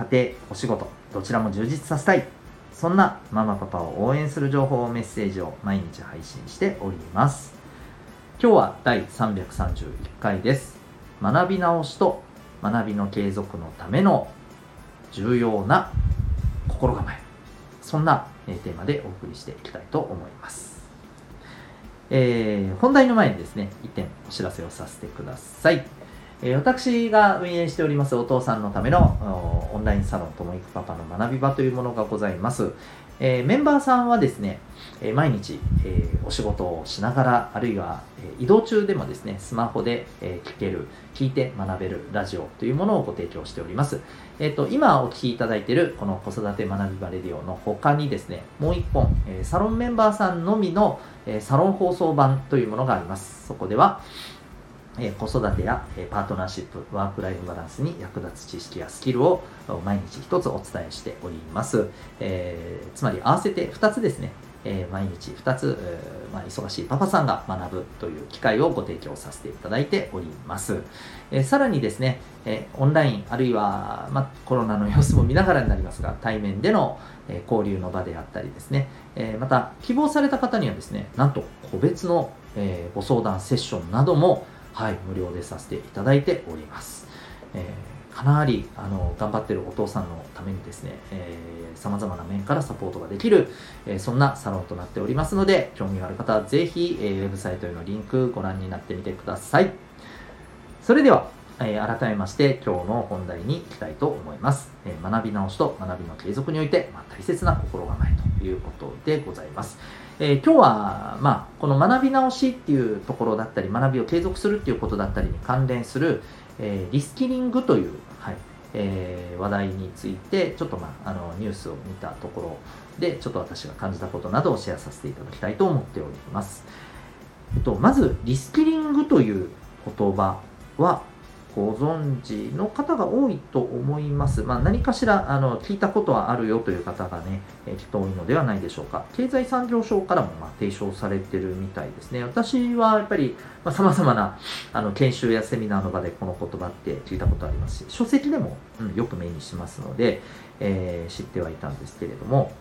家庭お仕事どちらも充実させたい。そんなママパパを応援する情報メッセージを毎日配信しております。今日は第331回です。学び直しと学びの継続のための重要な心構え。そんなテーマでお送りしていきたいと思います。えー、本題の前にですね、一点お知らせをさせてください。え、私が運営しておりますお父さんのためのオンラインサロンともいくパパの学び場というものがございます。え、メンバーさんはですね、え毎日、えお仕事をしながら、あるいは、え移動中でもですね、スマホで、え聞ける、聞いて学べるラジオというものをご提供しております。えっ、と、今お聞きいただいているこの子育て学び場レディオの他にですね、もう一本、えサロンメンバーさんのみの、えサロン放送版というものがあります。そこでは、子育てや、パートナーシップ、ワークライフバランスに役立つ知識やスキルを毎日一つお伝えしております。えー、つまり合わせて2つですね、えー、毎日2つ、まあ、忙しいパパさんが学ぶという機会をご提供させていただいております。えー、さらにですね、えオンラインあるいは、まあ、コロナの様子も見ながらになりますが、対面での、え交流の場であったりですね、えまた希望された方にはですね、なんと個別の、えご相談セッションなども、はい、無料でさせていただいております。えー、かなりあの頑張ってるお父さんのためにですね、さまざまな面からサポートができる、えー、そんなサロンとなっておりますので、興味がある方はぜひ、えー、ウェブサイトへのリンクご覧になってみてください。それでは、えー、改めまして今日の本題に行きたいと思います。えー、学び直しと学びの継続において、まあ、大切な心構えということでございます。えー、今日は、まあ、この学び直しっていうところだったり、学びを継続するっていうことだったりに関連する、えー、リスキリングという、はいえー、話題について、ちょっと、まあ、あのニュースを見たところで、ちょっと私が感じたことなどをシェアさせていただきたいと思っております。えっと、まず、リスキリングという言葉は、ご存知の方が多いと思います。まあ、何かしらあの聞いたことはあるよという方がね、え、きっと多いのではないでしょうか。経済産業省からもま提唱されてるみたいですね。私はやっぱりさまざ、まなあの研修やセミナーの場でこの言葉って聞いたことありますし、書籍でも、うん、よく目にしますので、えー、知ってはいたんですけれども、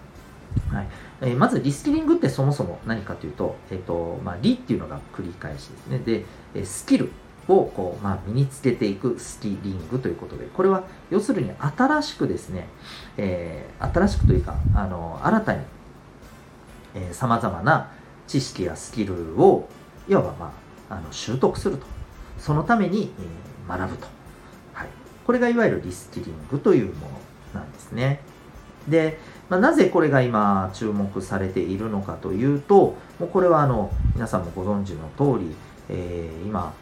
はいえー、まずリスキリングってそもそも何かというと、えーとまあ、リっていうのが繰り返しですね。で、スキルをこう、まあ、身につけていくスキリングということで、これは要するに新しくですね、えー、新しくというか、あの新たにさまざまな知識やスキルをいわば、まあ、あの習得すると。そのために、えー、学ぶと。はい。これがいわゆるリスキリングというものなんですね。で、まあ、なぜこれが今注目されているのかというと、もうこれはあの皆さんもご存知の通り、えー、今、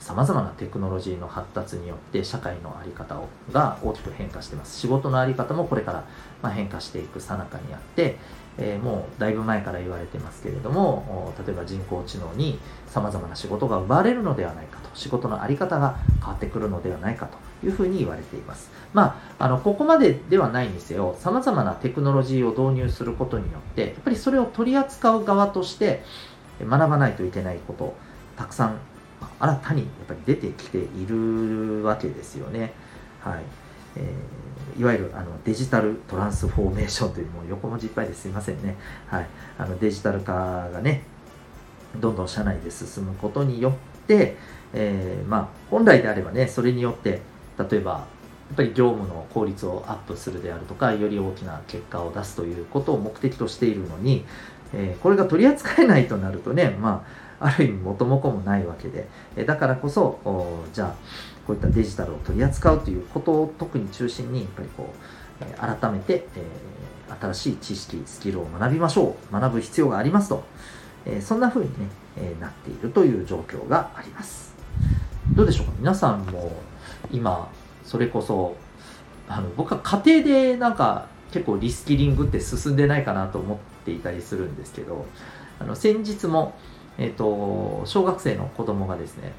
さまざまなテクノロジーの発達によって社会の在り方をが大きく変化してます。仕事の在り方もこれから、ま変化していくさなかにあって、えー、もうだいぶ前から言われてますけれども例えば人工知能にさまざまな仕事が奪われるのではないかと仕事の在り方が変わってくるのではないかというふうに言われています。まああのここまでではないにせよ。さまざまなテクノロジーを導入することによってやっぱりそれを取り扱う側として学ばないといけないことたくさん新たにやっぱり出てきているわけですよね。はい。えー、いわゆるあのデジタルトランスフォーメーションというもう横文字いっぱいですいませんね、はい、あのデジタル化がねどんどん社内で進むことによって、えー、まあ、本来であればねそれによって例えばやっぱり業務の効率をアップするであるとかより大きな結果を出すということを目的としているのに、えー、これが取り扱えないとなるとねまあある意味元も子もないわけで、えだからこそじゃあこういったデジタルを取り扱うということを特に中心にやっぱりこう、え改めて、え新しい知識スキルを学びましょう。学ぶ必要がありますと、えそんな風にね、えなっているという状況があります。どうでしょうか？皆さんも今それこそあの僕は家庭でなんか結構リスキリングって進んでないかなと思っていたりするんですけどあの先日も、えーと、小学生の子供がですね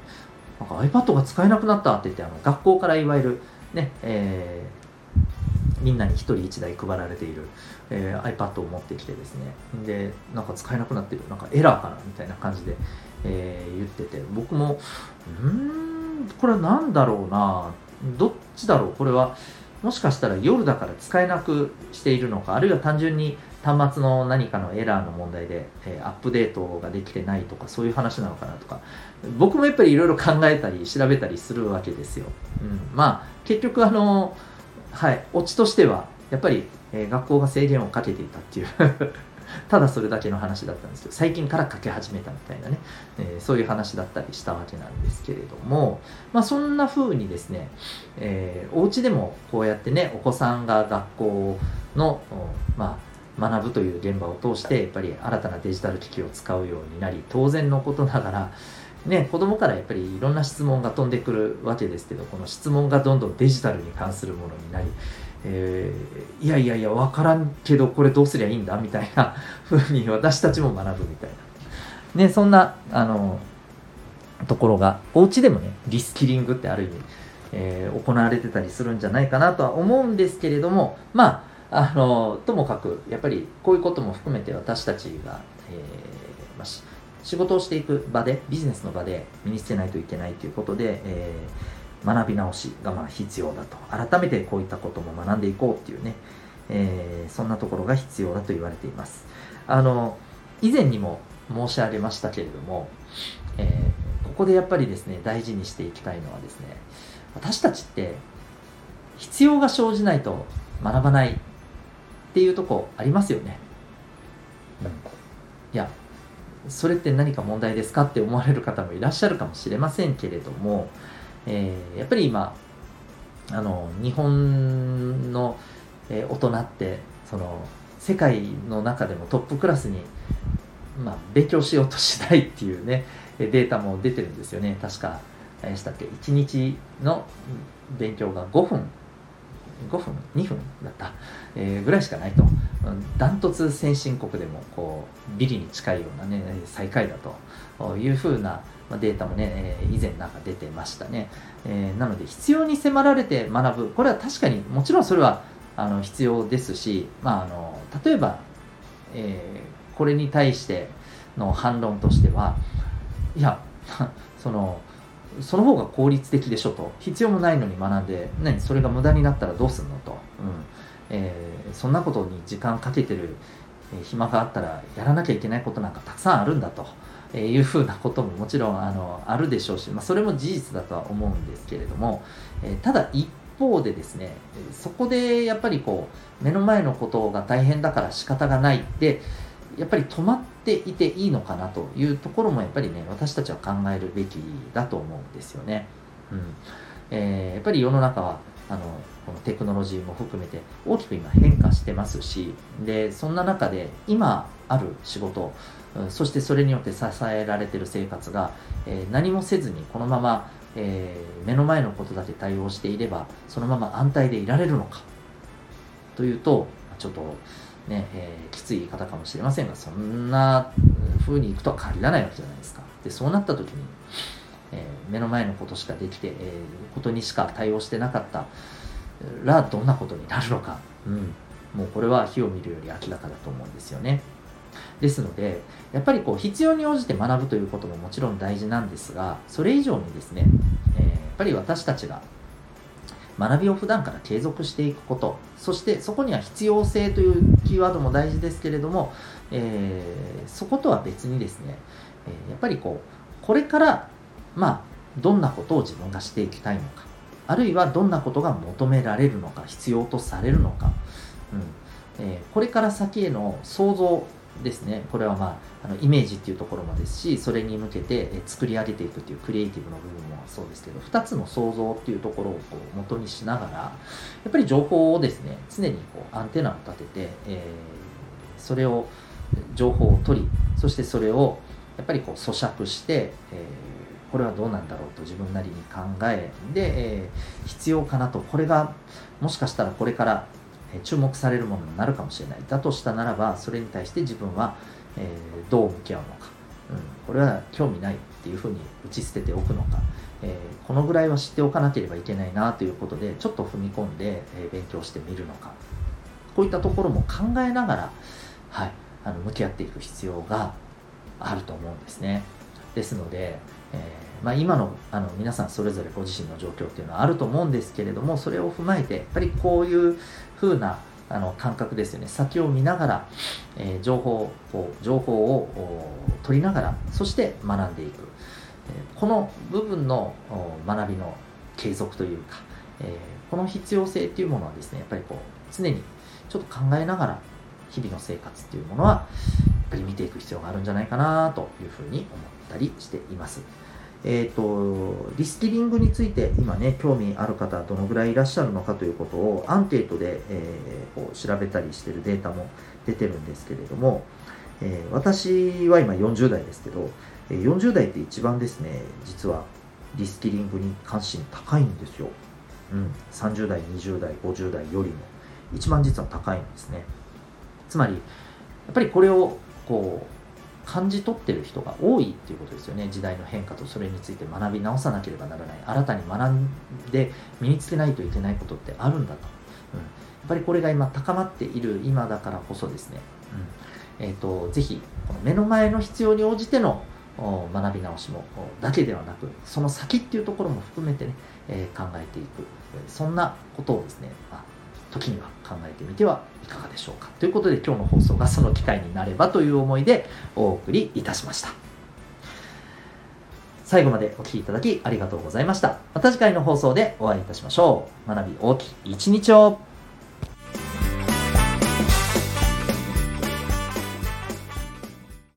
なんか iPad が使えなくなったって言ってあの学校からいわゆるね、えー、みんなに1人1台配られている、えー、iPad を持ってきてですね。でなんか使えなくなってるなんかエラーかなみたいな感じで、えー、言ってて僕もうんこれは何だろうなどっちだろうこれはもしかしたら夜だから使えなくしているのかあるいは単純に端末の何かのエラーの問題で、えー、アップデートができてないとかそういう話なのかなとか。僕もやっぱりいろいろ考えたり調べたりするわけですよ、うん、まあ結局あのはいオチとしてはやっぱり、えー、学校が制限をかけていたっていう。ただそれだけの話だったんですけど最近からかけ始めたみたいなね、えー、そういう話だったりしたわけなんですけれども、まあ、そんな風にですね、えー、お家でもこうやってねお子さんが学校の、まあ、学ぶという現場を通してやっぱり新たなデジタル機器を使うようになり当然のことながらね、子供からやっぱりいろんな質問が飛んでくるわけですけどこの質問がどんどんデジタルに関するものになりえー、いやいやいや分からんけどこれどうすりゃいいんだみたいな 風に私たちも学ぶみたいな、ね、そんなあのところがお家でもねリスキリングってある意味、えー、行われてたりするんじゃないかなとは思うんですけれどもまああのともかくやっぱりこういうことも含めて私たちが、えーまあ、仕事をしていく場でビジネスの場で身につけないといけないということで、えー学び直しがまあ必要だと。改めてこういったことも学んでいこうっていうね、えー、そんなところが必要だと言われています。あの以前にも申し上げましたけれども、えー、ここでやっぱりですね大事にしていきたいのはですね私たちって必要が生じないと学ばないっていうとこありますよね、うん、いやそれって何か問題ですかって思われる方もいらっしゃるかもしれませんけれどもえー、やっぱり今あの日本の、えー、大人ってその世界の中でもトップクラスに、まあ、勉強しようとしないっていうねデータも出てるんですよね。確か何でしたっけ1日の勉強が5分5分2分だった、えー、ぐらいしかないと。ダントツ先進国でもこうビリに近いようなね最下位だというふうなまデータもね、え以前なんか出てましたね。えー、なので、必要に迫られて学ぶ。これは確かにもちろんそれはあの必要ですし、まあ、あの例えば、えー、これに対しての反論としては、いや、その、その方が効率的でしょと。必要もないのに学んで、何、それが無駄になったらどうすんのと。うんえー、そんなことに時間かけてる暇があったらやらなきゃいけないことなんかたくさんあるんだと。えいうふうなことももちろんあのあるでしょうし、まあ、それも事実だとは思うんですけれども、えただ一方でですねそこでやっぱりこう目の前のことが大変だから仕方がないってやっぱり止まっていていいのかなというところもやっぱりね私たちは考えるべきだと思うんですよね。うんえー、やっぱり世の中はあのこのテクノロジーも含めて大きく今変化してますしでそんな中で今ある仕事そしてそれによって支えられている生活が、え、何もせずにこのまま、え、目の前のことだけ対応していればそのまま安泰でいられるのか。というとちょっとね、えー、きつい言い方かもしれませんがそんな風にいくとは限らないわけじゃないですか。でそうなった時に、え目の前のことしかできて、えことにしか対応してなかったらどんなことになるのか、うん、もうこれは火を見るより明らかだと思うんですよね。ですので、やっぱりこう必要に応じて学ぶということももちろん大事なんですが、それ以上にですね、えー、やっぱり私たちが学びを普段から継続していくこと、そしてそこには必要性というキーワードも大事ですけれども、えー、そことは別にですね、え、やっぱりこう、これから、まあ、どんなことを自分がしていきたいのか、あるいはどんなことが求められるのか、必要とされるのか、うんえー、これから先への想像ですね。これはまああのイメージっていうところもですしそれに向けて作り上げていくっていうクリエイティブの部分もそうですけど2つの想像っていうところをこう元にしながらやっぱり情報をですね常にこうアンテナを立てて、えー、それを情報を取りそしてそれをやっぱりこう咀嚼して、えー、これはどうなんだろうと自分なりに考えで、えー、必要かなと。これがもしかしたらこれから注目されるものになるかもしれないだとしたならばそれに対して自分は、えー、どう向き合うのか、うん、これは興味ないっていうふうに打ち捨てておくのか、え、このぐらいは知っておかなければいけないなということでちょっと踏み込んで、え勉強してみるのか。こういったところも考えながら、はい、あの向き合っていく必要があると思うんですね。ですので、えー、まあ、今のあの皆さんそれぞれご自身の状況っていうのはあると思うんですけれどもそれを踏まえてやっぱりこういう風なあの感覚ですよね先を見ながら、えー、情報を情報を取りながらそして学んでいく、えー、この部分の学びの継続というか、えー、この必要性っていうものはですねやっぱりこう常にちょっと考えながら日々の生活っていうものはやっぱり見ていく必要があるんじゃないかなというふうに思ったりしています。えっ、ー、と、リスキリングについて今ね、興味ある方どのぐらいいらっしゃるのかということをアンケートで、えー、こう調べたりしてるデータも出てるんですけれども、えー、私は今40代ですけど、40代って一番ですね、実はリスキリングに関心高いんですよ。うん、30代、20代、50代よりも一番実は高いんですね。つまり、やっぱりこれをこう感じ取ってる人が多いっていうことですよね。時代の変化とそれについて学び直さなければならない。新たに学んで身につけないといけないことってあるんだと、うん、やっぱりこれが今高まっている今だからこそですね、うん。えーと、ぜひこの目の前の必要に応じての学び直しもだけではなくその先っていうところも含めてね、えー、考えていく。そんなことをですね、まあ時には考えてみてはいかがでしょうか。ということで今日の放送がその機会になればという思いでお送りいたしました。最後までお聴きいただきありがとうございました。また次回の放送でお会いいたしましょう。学び大きい一日を